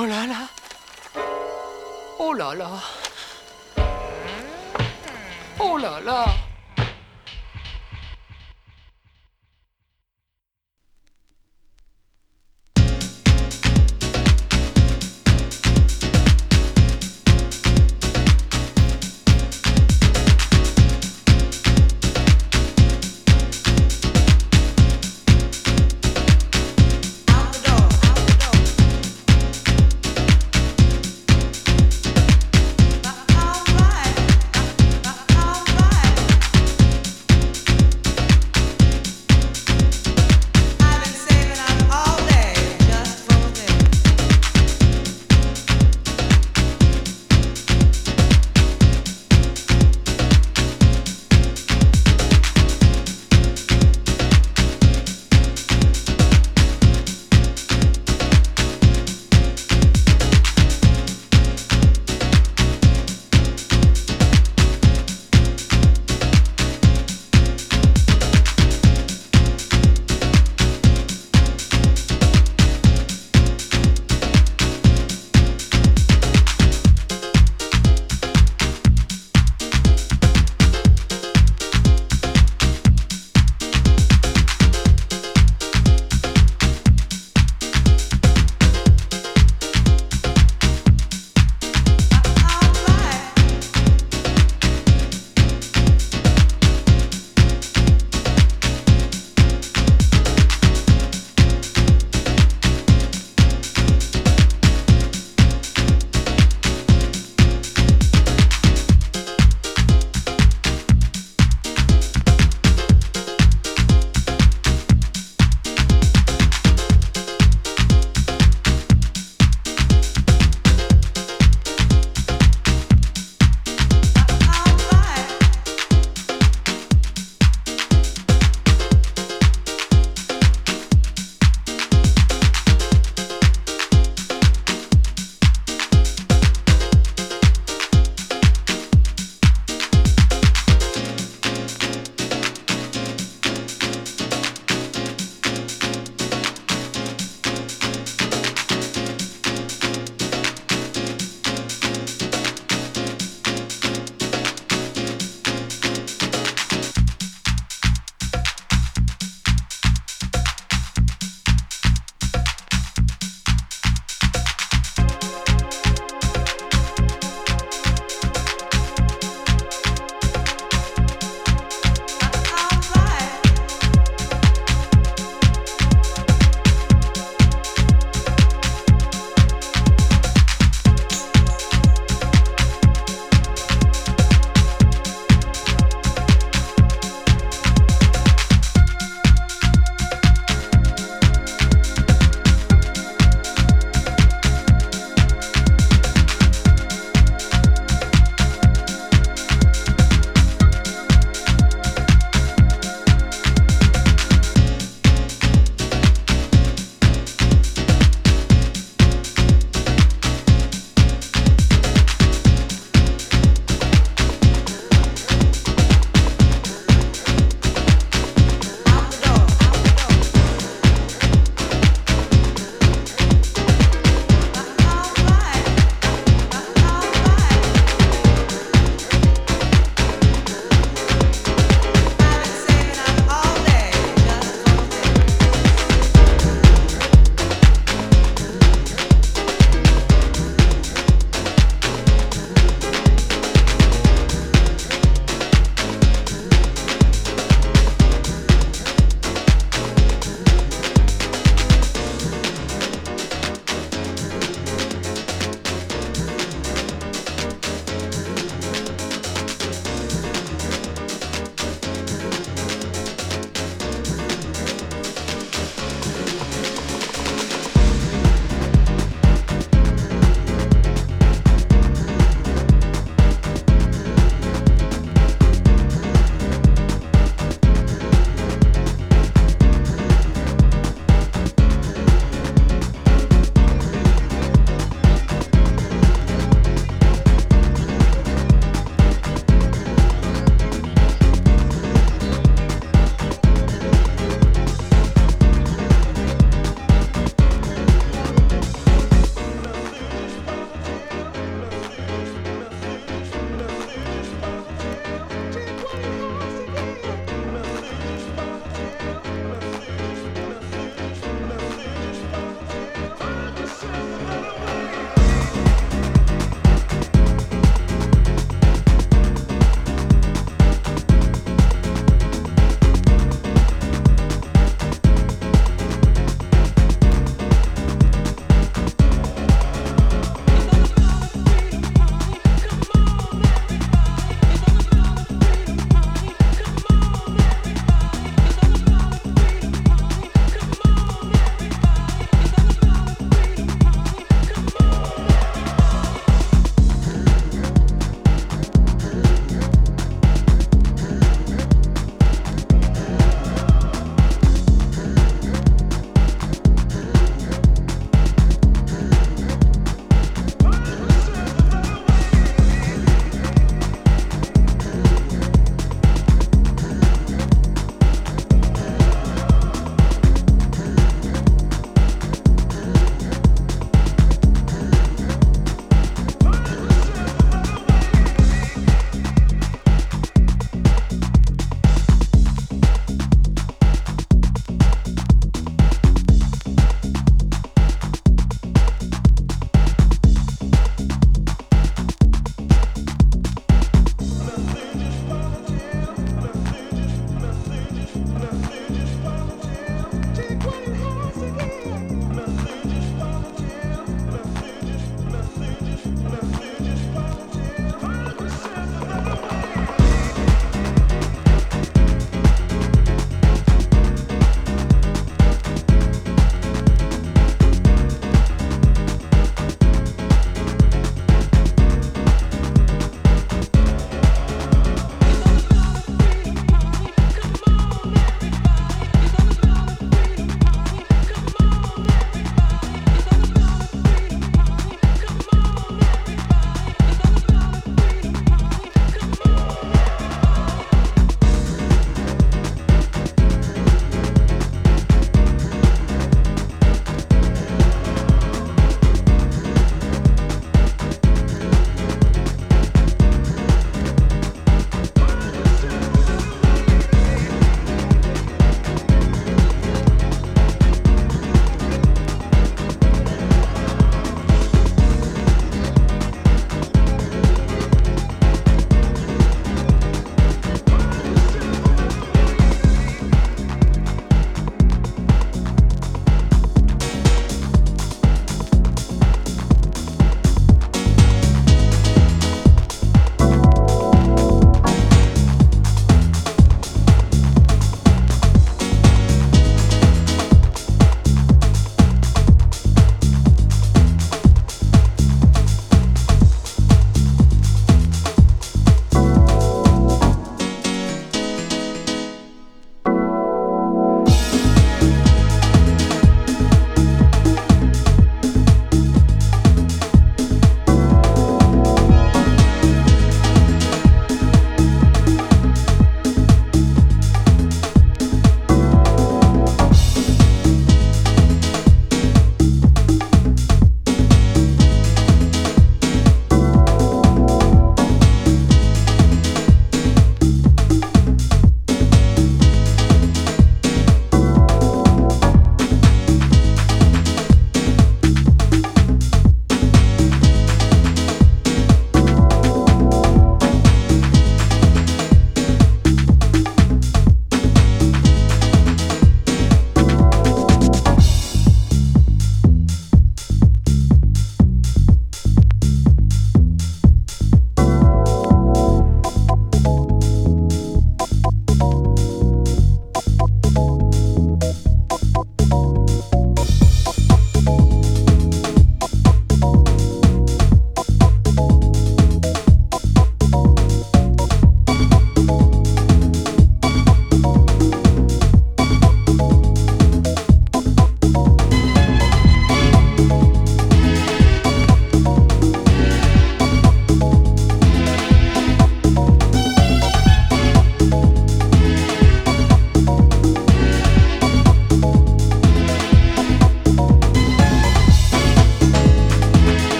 Oh là là. Oh là là. Oh là là.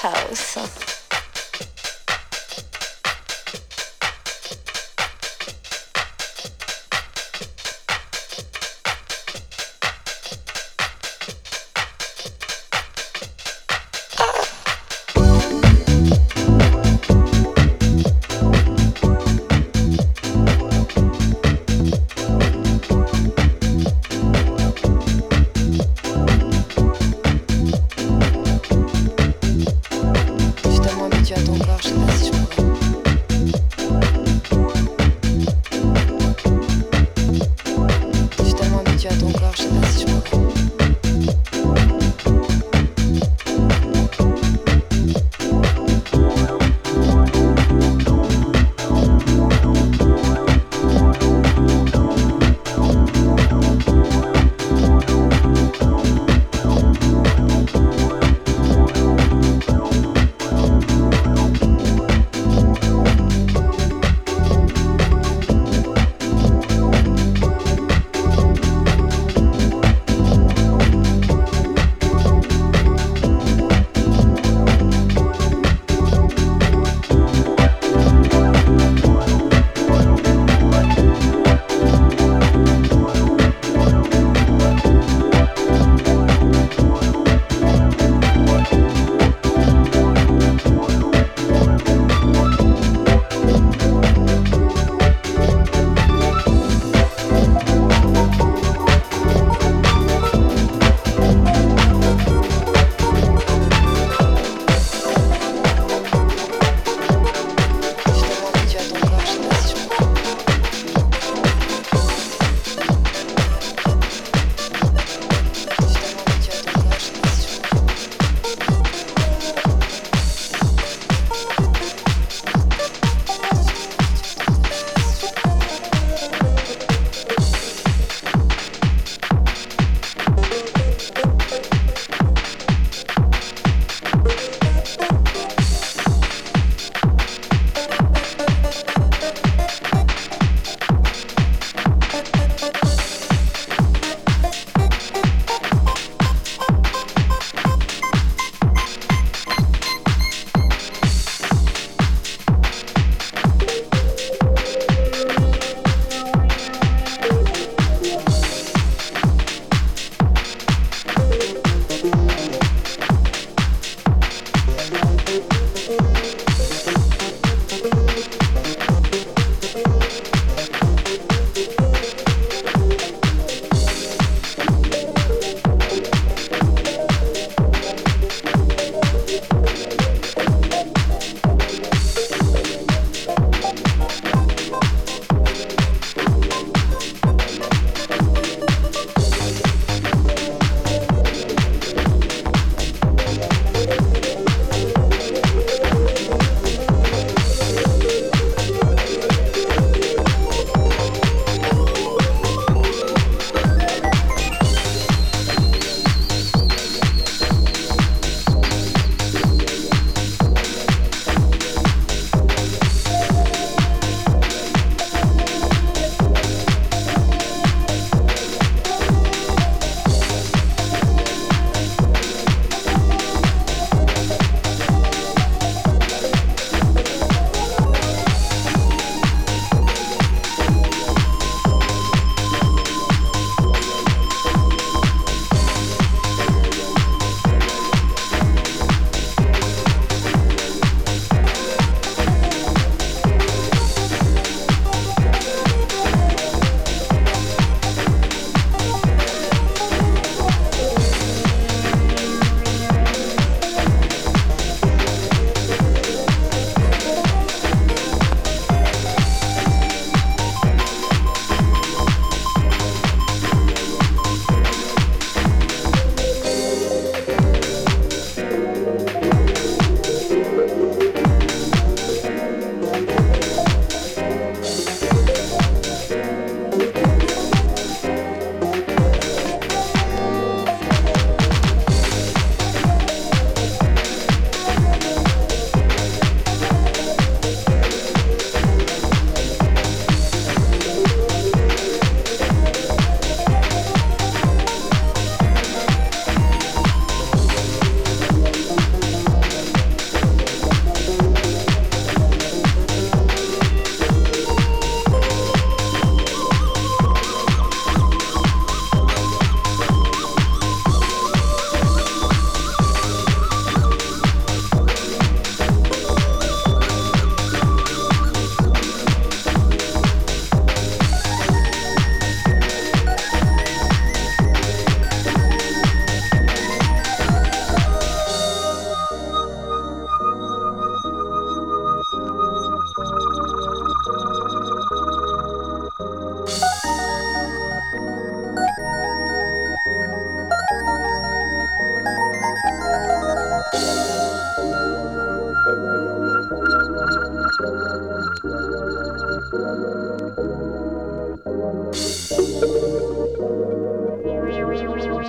House.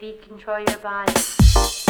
beat control your body.